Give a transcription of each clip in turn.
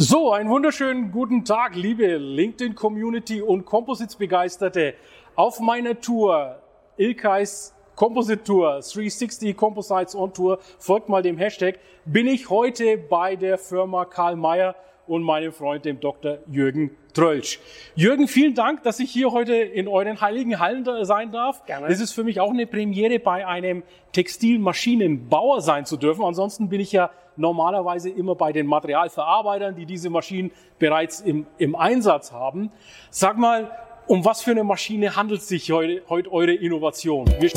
So, einen wunderschönen guten Tag, liebe LinkedIn-Community und Composites-Begeisterte. Auf meiner Tour, Ilkais Composite Tour, 360 Composites on Tour, folgt mal dem Hashtag, bin ich heute bei der Firma Karl Mayer und meinem Freund, dem Dr. Jürgen Trölsch. Jürgen, vielen Dank, dass ich hier heute in euren heiligen Hallen sein darf. Gerne. Das ist für mich auch eine Premiere, bei einem Textilmaschinenbauer sein zu dürfen. Ansonsten bin ich ja normalerweise immer bei den Materialverarbeitern, die diese Maschinen bereits im, im Einsatz haben. Sag mal, um was für eine Maschine handelt sich heute, heute eure Innovation? Wir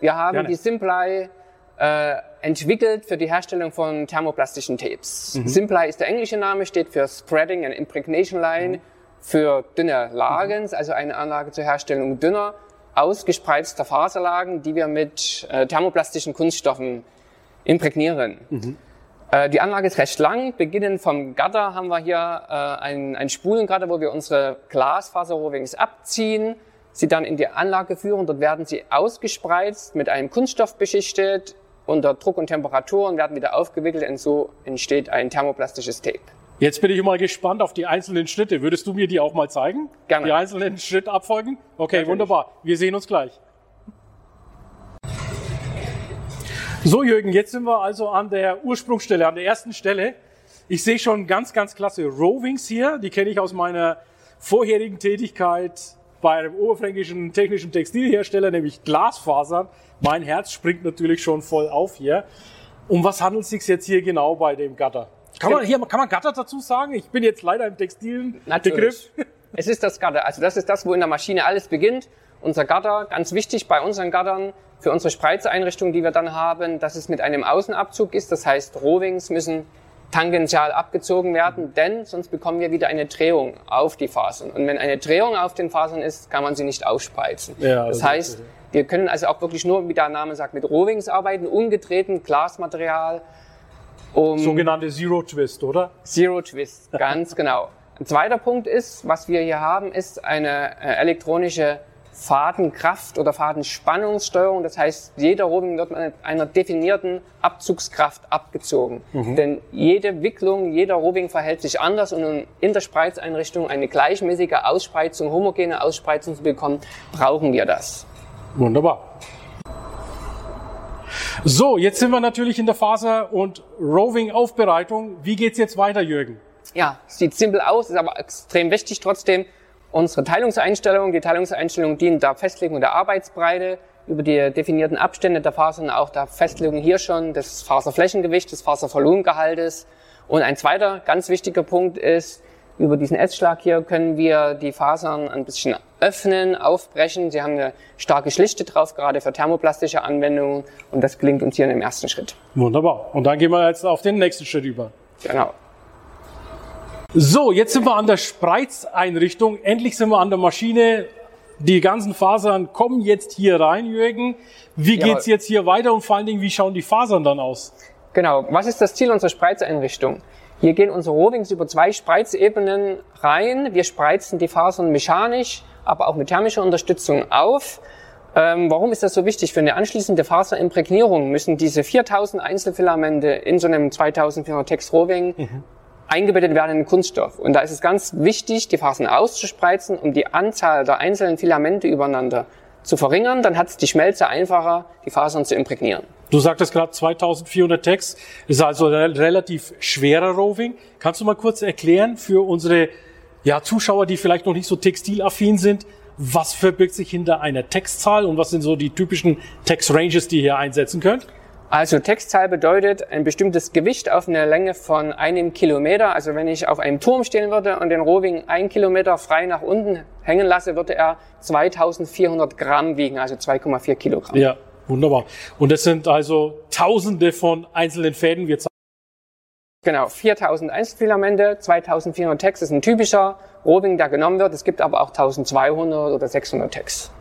Wir haben Gerne. die Simply äh, entwickelt für die Herstellung von thermoplastischen Tapes. Mhm. Simply ist der englische Name, steht für Spreading and Impregnation Line, mhm. Für dünne Lagen, mhm. also eine Anlage zur Herstellung dünner, ausgespreizter Faserlagen, die wir mit äh, thermoplastischen Kunststoffen imprägnieren. Mhm. Äh, die Anlage ist recht lang. Beginnend vom Gatter haben wir hier äh, ein, ein Spulengatter, wo wir unsere Glasfaserrohrwings abziehen sie dann in die Anlage führen. Dort werden sie ausgespreizt, mit einem Kunststoff beschichtet, unter Druck und Temperatur und werden wieder aufgewickelt und so entsteht ein thermoplastisches Tape. Jetzt bin ich mal gespannt auf die einzelnen Schritte. Würdest du mir die auch mal zeigen? Gerne. Die einzelnen Schritte abfolgen? Okay, Natürlich. wunderbar. Wir sehen uns gleich. So, Jürgen, jetzt sind wir also an der Ursprungsstelle, an der ersten Stelle. Ich sehe schon ganz, ganz klasse Rovings hier. Die kenne ich aus meiner vorherigen Tätigkeit bei einem oberfränkischen technischen Textilhersteller, nämlich Glasfasern. Mein Herz springt natürlich schon voll auf hier. Um was handelt es sich jetzt hier genau bei dem Gatter? Kann man hier kann man Gatter dazu sagen? Ich bin jetzt leider im textilen Natürlich. Begriff. Es ist das Gatter. Also das ist das, wo in der Maschine alles beginnt. Unser Gatter, ganz wichtig bei unseren Gattern, für unsere Spreizeinrichtung, die wir dann haben, dass es mit einem Außenabzug ist. Das heißt, Rohwings müssen tangential abgezogen werden, denn sonst bekommen wir wieder eine Drehung auf die Fasern. Und wenn eine Drehung auf den Fasern ist, kann man sie nicht aufspreizen. Ja, das heißt, wir können also auch wirklich nur, wie der Name sagt, mit Rohwings arbeiten, umgedrehten Glasmaterial. Um Sogenannte Zero Twist, oder? Zero Twist, ganz genau. Ein zweiter Punkt ist, was wir hier haben, ist eine äh, elektronische Fadenkraft oder Fadenspannungssteuerung. Das heißt, jeder Rohling wird mit einer definierten Abzugskraft abgezogen. Mhm. Denn jede Wicklung, jeder Rohling verhält sich anders und um in der Spreizeinrichtung eine gleichmäßige Ausspreizung, homogene Ausspreizung zu bekommen, brauchen wir das. Wunderbar. So, jetzt sind wir natürlich in der Faser- und Roving-Aufbereitung. Wie geht's jetzt weiter, Jürgen? Ja, sieht simpel aus, ist aber extrem wichtig trotzdem unsere Teilungseinstellungen. Die Teilungseinstellungen dienen der Festlegung der Arbeitsbreite über die definierten Abstände der Fasern, auch der Festlegung hier schon des Faserflächengewichts, des Faservolumengehaltes. Und ein zweiter ganz wichtiger Punkt ist, über diesen S-Schlag hier können wir die Fasern ein bisschen öffnen, aufbrechen. Sie haben eine starke Schlichte drauf, gerade für thermoplastische Anwendungen. Und das gelingt uns hier im ersten Schritt. Wunderbar. Und dann gehen wir jetzt auf den nächsten Schritt über. Genau. So, jetzt sind wir an der Spreizeinrichtung. Endlich sind wir an der Maschine. Die ganzen Fasern kommen jetzt hier rein, Jürgen. Wie ja, geht's jetzt hier weiter und vor allen Dingen, wie schauen die Fasern dann aus? Genau. Was ist das Ziel unserer Spreizeinrichtung? Hier gehen unsere Rohwings über zwei Spreizebenen rein. Wir spreizen die Fasern mechanisch, aber auch mit thermischer Unterstützung auf. Ähm, warum ist das so wichtig? Für eine anschließende Faserimprägnierung müssen diese 4000 Einzelfilamente in so einem 2400 Text Rohwing mhm eingebettet werden in Kunststoff. Und da ist es ganz wichtig, die Fasern auszuspreizen, um die Anzahl der einzelnen Filamente übereinander zu verringern. Dann hat es die Schmelze einfacher, die Fasern zu imprägnieren. Du sagtest gerade 2400 Text, ist also ein relativ schwerer Roving. Kannst du mal kurz erklären für unsere ja, Zuschauer, die vielleicht noch nicht so textilaffin sind, was verbirgt sich hinter einer Textzahl und was sind so die typischen Text-Ranges, die ihr einsetzen könnt? Also Textzahl bedeutet ein bestimmtes Gewicht auf einer Länge von einem Kilometer. Also wenn ich auf einem Turm stehen würde und den Rohwing ein Kilometer frei nach unten hängen lasse, würde er 2400 Gramm wiegen, also 2,4 Kilogramm. Ja, wunderbar. Und das sind also Tausende von einzelnen Fäden. Wir Genau, 4000 Einzelfilamente, 2400 Text ist ein typischer Rohling, der genommen wird. Es gibt aber auch 1200 oder 600 Text.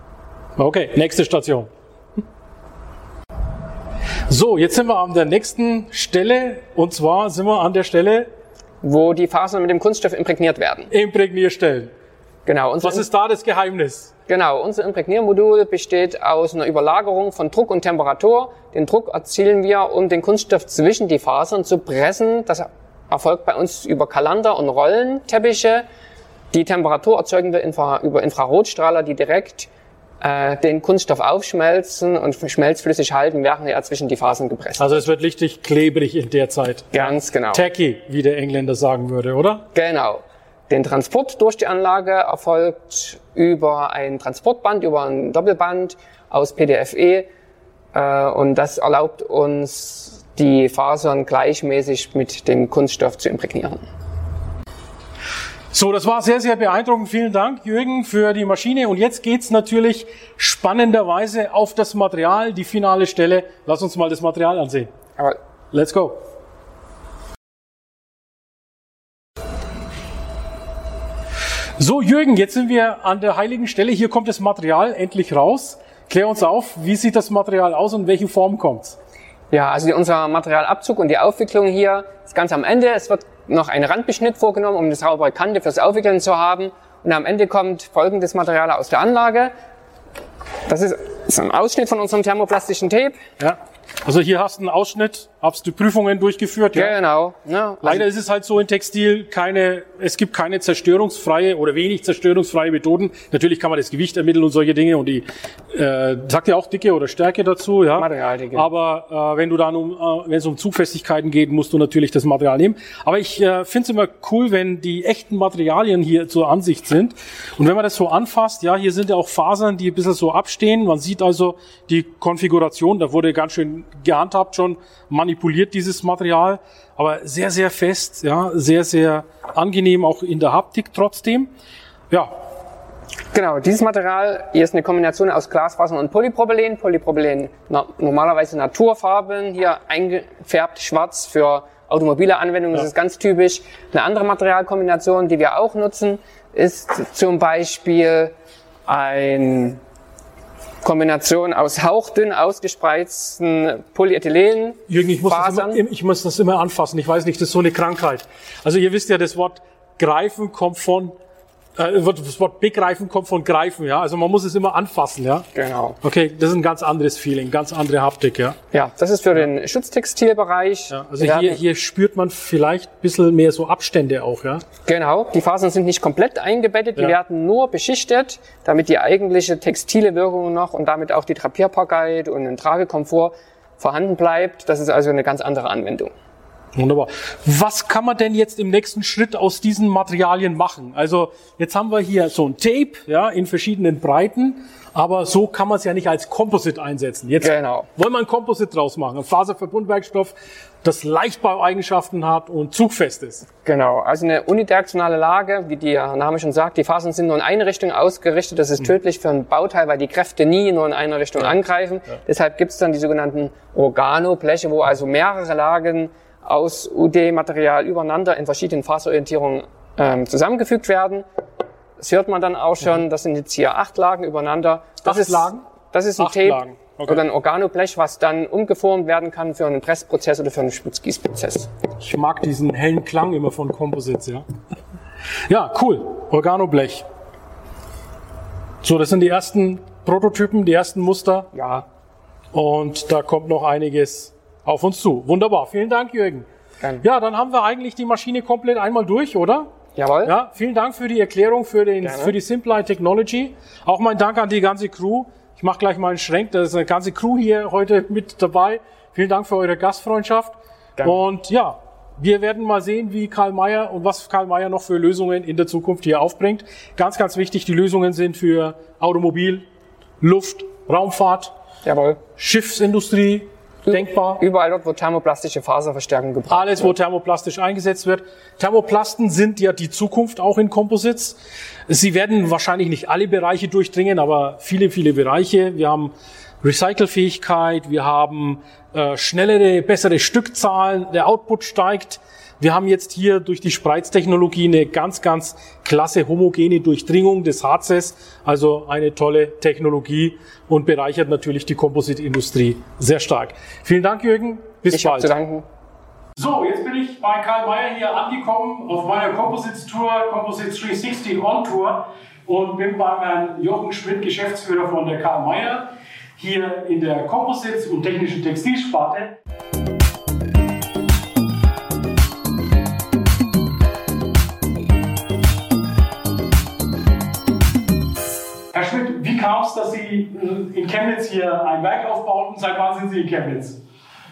Okay, nächste Station. So, jetzt sind wir an der nächsten Stelle und zwar sind wir an der Stelle, wo die Fasern mit dem Kunststoff imprägniert werden. Imprägnierstellen. Genau. Was ist da das Geheimnis? Genau, unser Imprägniermodul besteht aus einer Überlagerung von Druck und Temperatur. Den Druck erzielen wir, um den Kunststoff zwischen die Fasern zu pressen. Das erfolgt bei uns über Kalander und Rollenteppiche. Die Temperatur erzeugen wir infra über Infrarotstrahler, die direkt äh, den Kunststoff aufschmelzen und schmelzflüssig halten, während er zwischen die Fasern gepresst Also es wird richtig klebrig in der Zeit. Ganz genau. Tacky, wie der Engländer sagen würde, oder? Genau. Den Transport durch die Anlage erfolgt über ein Transportband, über ein Doppelband aus PDFE äh, und das erlaubt uns, die Fasern gleichmäßig mit dem Kunststoff zu imprägnieren. So, das war sehr, sehr beeindruckend. Vielen Dank, Jürgen, für die Maschine. Und jetzt geht's natürlich spannenderweise auf das Material, die finale Stelle. Lass uns mal das Material ansehen. Aber Let's go. So, Jürgen, jetzt sind wir an der heiligen Stelle. Hier kommt das Material endlich raus. Klär uns auf, wie sieht das Material aus und in welche Form kommt's? Ja, also unser Materialabzug und die Aufwicklung hier ist ganz am Ende. Es wird noch ein Randbeschnitt vorgenommen, um eine saubere Kante fürs Aufwickeln zu haben. Und am Ende kommt folgendes Material aus der Anlage. Das ist ein Ausschnitt von unserem thermoplastischen Tape. Ja. Also hier hast du einen Ausschnitt, hast du Prüfungen durchgeführt. Ja? Genau. Ja, also Leider ist es halt so in Textil, keine, es gibt keine zerstörungsfreie oder wenig zerstörungsfreie Methoden. Natürlich kann man das Gewicht ermitteln und solche Dinge und die äh, sagt ja auch Dicke oder Stärke dazu. Ja? Materialdicke. Aber äh, wenn du dann um, äh, wenn es um Zugfestigkeiten geht, musst du natürlich das Material nehmen. Aber ich äh, finde es immer cool, wenn die echten Materialien hier zur Ansicht sind. Und wenn man das so anfasst, ja, hier sind ja auch Fasern, die ein bisschen so abstehen. Man sieht also die Konfiguration, da wurde ganz schön gehandhabt schon, manipuliert dieses Material, aber sehr, sehr fest, ja, sehr, sehr angenehm auch in der Haptik trotzdem. Ja. Genau, dieses Material hier ist eine Kombination aus Glasfaser und Polypropylen. Polypropylen na, normalerweise Naturfarben, hier eingefärbt schwarz für automobile Anwendungen, ja. das ist ganz typisch. Eine andere Materialkombination, die wir auch nutzen, ist zum Beispiel ein Kombination aus hauchdünn ausgespreizten Polyethylen. Jürgen, ich muss, das immer, ich muss das immer anfassen. Ich weiß nicht, das ist so eine Krankheit. Also ihr wisst ja, das Wort greifen kommt von das Wort begreifen kommt von greifen, ja. Also man muss es immer anfassen, ja. Genau. Okay, das ist ein ganz anderes Feeling, ganz andere Haptik, ja. Ja, das ist für den Schutztextilbereich. Ja, also hier, hier spürt man vielleicht ein bisschen mehr so Abstände auch, ja. Genau, die Fasern sind nicht komplett eingebettet, die ja. werden nur beschichtet, damit die eigentliche textile Wirkung noch und damit auch die Trapierbarkeit und ein Tragekomfort vorhanden bleibt. Das ist also eine ganz andere Anwendung. Wunderbar. Was kann man denn jetzt im nächsten Schritt aus diesen Materialien machen? Also jetzt haben wir hier so ein Tape, ja, in verschiedenen Breiten, aber so kann man es ja nicht als Composite einsetzen. Jetzt genau. wollen wir ein Composite draus machen, ein Faserverbundwerkstoff, das Leichtbaueigenschaften hat und zugfest ist. Genau, also eine unidirektionale Lage, wie der Name schon sagt, die Fasern sind nur in eine Richtung ausgerichtet. Das ist mhm. tödlich für ein Bauteil, weil die Kräfte nie nur in eine Richtung angreifen. Ja. Deshalb gibt es dann die sogenannten Organobleche, wo also mehrere Lagen aus UD-Material übereinander in verschiedenen Faserorientierungen ähm, zusammengefügt werden. Das hört man dann auch schon. Das sind jetzt hier acht Lagen übereinander. Das acht ist, Lagen? Das ist ein acht Tape okay. oder ein Organoblech, was dann umgeformt werden kann für einen Pressprozess oder für einen Sputzgießprozess. Ich mag diesen hellen Klang immer von Composites, ja. Ja, cool. Organoblech. So, das sind die ersten Prototypen, die ersten Muster. Ja. Und da kommt noch einiges auf uns zu. Wunderbar. Vielen Dank, Jürgen. Gerne. Ja, dann haben wir eigentlich die Maschine komplett einmal durch, oder? Jawohl. Ja, vielen Dank für die Erklärung, für, den, für die Simpline Technology. Auch mein Dank an die ganze Crew. Ich mache gleich mal einen Schrenk. Da ist eine ganze Crew hier heute mit dabei. Vielen Dank für eure Gastfreundschaft. Gerne. Und ja, wir werden mal sehen, wie Karl Mayer und was Karl Mayer noch für Lösungen in der Zukunft hier aufbringt. Ganz, ganz wichtig, die Lösungen sind für Automobil, Luft, Raumfahrt, Jawohl. Schiffsindustrie, denkbar. Überall dort, wo thermoplastische Faserverstärkung gebraucht wird. Alles, wo thermoplastisch eingesetzt wird. Thermoplasten sind ja die Zukunft auch in Composites. Sie werden wahrscheinlich nicht alle Bereiche durchdringen, aber viele, viele Bereiche. Wir haben Recycelfähigkeit, wir haben äh, schnellere, bessere Stückzahlen, der Output steigt. Wir haben jetzt hier durch die Spreiztechnologie eine ganz, ganz klasse homogene Durchdringung des Harzes, also eine tolle Technologie und bereichert natürlich die Kompositindustrie sehr stark. Vielen Dank, Jürgen. Bis ich bald. Zu danken. So, jetzt bin ich bei Karl Mayer hier angekommen auf meiner Composites Tour, Composites 360 On Tour und bin beim Herrn Jochen Schmidt, Geschäftsführer von der Karl Mayer, hier in der Composites und technischen Textilsparte. Es, dass Sie in Chemnitz hier ein Werk aufbauten? Seit wann sind Sie in Chemnitz?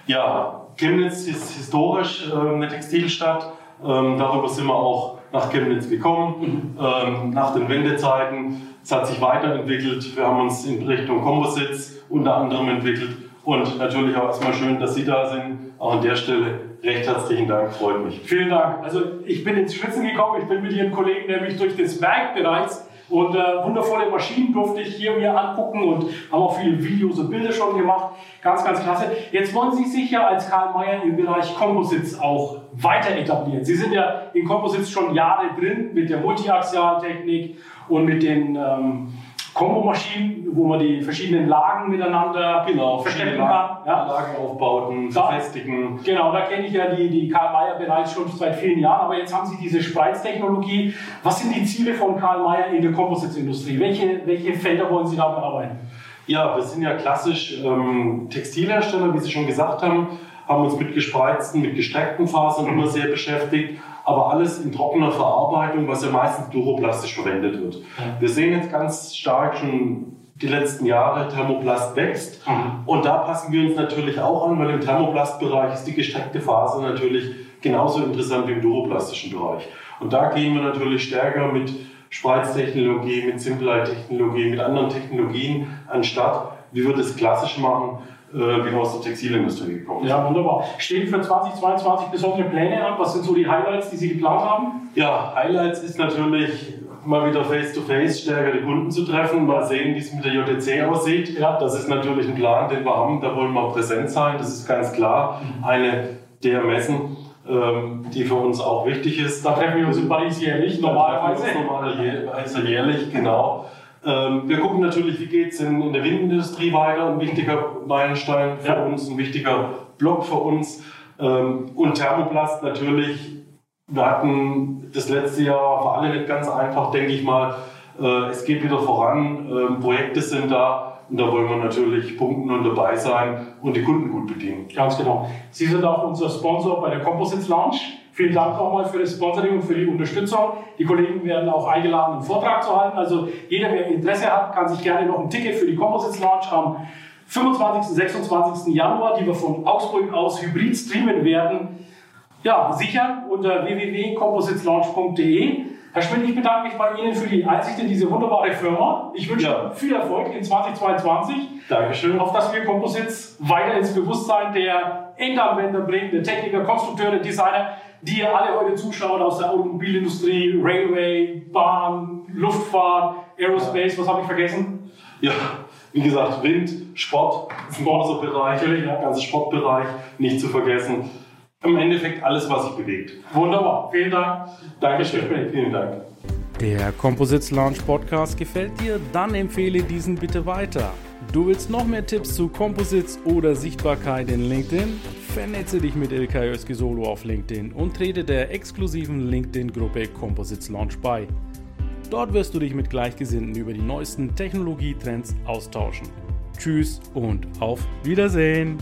Ja, Chemnitz ist historisch äh, eine Textilstadt. Ähm, darüber sind wir auch nach Chemnitz gekommen. Mhm. Ähm, nach den Wendezeiten. Es hat sich weiterentwickelt. Wir haben uns in Richtung Composites unter anderem entwickelt. Und natürlich auch erstmal schön, dass Sie da sind. Auch an der Stelle recht herzlichen Dank, freut mich. Vielen Dank. Also ich bin ins Schwitzen gekommen. Ich bin mit Ihren Kollegen nämlich durch das Werk bereits und äh, wundervolle Maschinen durfte ich hier mir angucken und haben auch viele Videos und Bilder schon gemacht. Ganz, ganz klasse. Jetzt wollen Sie sich ja als Karl Mayer im Bereich Composites auch weiter etablieren. Sie sind ja in Composites schon Jahre drin mit der Multiaxialtechnik und mit den ähm, Kombomaschinen, wo man die verschiedenen Lagen miteinander genau, verstecken kann. Ja. Lagen aufbauten, befestigen. Genau, da kenne ich ja die, die Karl Mayer bereits schon seit vielen Jahren, aber jetzt haben Sie diese Spreiztechnologie. Was sind die Ziele von Karl Mayer in der Composites-Industrie? Welche, welche Felder wollen Sie da bearbeiten? Ja, wir sind ja klassisch ähm, Textilhersteller, wie Sie schon gesagt haben, haben uns mit gespreizten, mit gestreckten Fasern immer sehr beschäftigt aber alles in trockener Verarbeitung, was ja meistens duroplastisch verwendet wird. Wir sehen jetzt ganz stark schon die letzten Jahre, Thermoplast wächst. Mhm. Und da passen wir uns natürlich auch an, weil im Thermoplastbereich ist die gestreckte Faser natürlich genauso interessant wie im duroplastischen Bereich. Und da gehen wir natürlich stärker mit Spreiztechnologie, mit Simplite-Technologie, mit anderen Technologien anstatt, wie wir das klassisch machen, äh, wie wir aus der Textilindustrie gekommen sind. Ja, wunderbar. Stehen für 2022 besondere Pläne an? Was sind so die Highlights, die Sie geplant haben? Ja, Highlights ist natürlich mal wieder face-to-face -face stärker die Kunden zu treffen, mal sehen, wie es mit der JTC aussieht. Ja. Das ist natürlich ein Plan, den wir haben, da wollen wir präsent sein, das ist ganz klar. Eine der Messen, ähm, die für uns auch wichtig ist. Da treffen wir uns in Paris jährlich, normalerweise. Normalerweise jährlich, genau. Ähm, wir gucken natürlich, wie geht es in, in, der Windindustrie weiter. Ein wichtiger Meilenstein für ja. uns, ein wichtiger Block für uns. Ähm, und Thermoplast natürlich. Wir hatten das letzte Jahr für alle nicht ganz einfach, denke ich mal. Äh, es geht wieder voran, ähm, Projekte sind da. Und da wollen wir natürlich punkten und dabei sein und die Kunden gut bedienen. Ganz genau. Sie sind auch unser Sponsor bei der Composites Launch. Vielen Dank nochmal für das Sponsoring und für die Unterstützung. Die Kollegen werden auch eingeladen, einen Vortrag zu halten. Also jeder, wer Interesse hat, kann sich gerne noch ein Ticket für die Composites Launch am 25. und 26. Januar, die wir von Augsburg aus hybrid streamen werden, ja, sichern unter www.compositeslaunch.de. Herr Schmidt, ich bedanke mich bei Ihnen für die Einsicht in diese wunderbare Firma. Ich wünsche ja. viel Erfolg in 2022. Dankeschön. Auf dass wir Composites weiter ins Bewusstsein der Endanwender bringen, der Techniker, Konstrukteure, Designer die ihr alle heute zuschaut aus der Automobilindustrie, Railway, Bahn, Luftfahrt, Aerospace, was habe ich vergessen? Ja, wie gesagt, Wind, Sport ist ein großer Bereich, Natürlich, ja. ganzer Sportbereich, nicht zu vergessen. Im Endeffekt alles, was sich bewegt. Wunderbar, vielen Dank. Dankeschön, vielen Dank. Der Composites Launch Podcast gefällt dir? Dann empfehle diesen bitte weiter. Du willst noch mehr Tipps zu Composites oder Sichtbarkeit in LinkedIn? Vernetze dich mit Ilkay Özki Solo auf LinkedIn und trete der exklusiven LinkedIn-Gruppe Composites Launch bei. Dort wirst du dich mit Gleichgesinnten über die neuesten Technologietrends austauschen. Tschüss und auf Wiedersehen!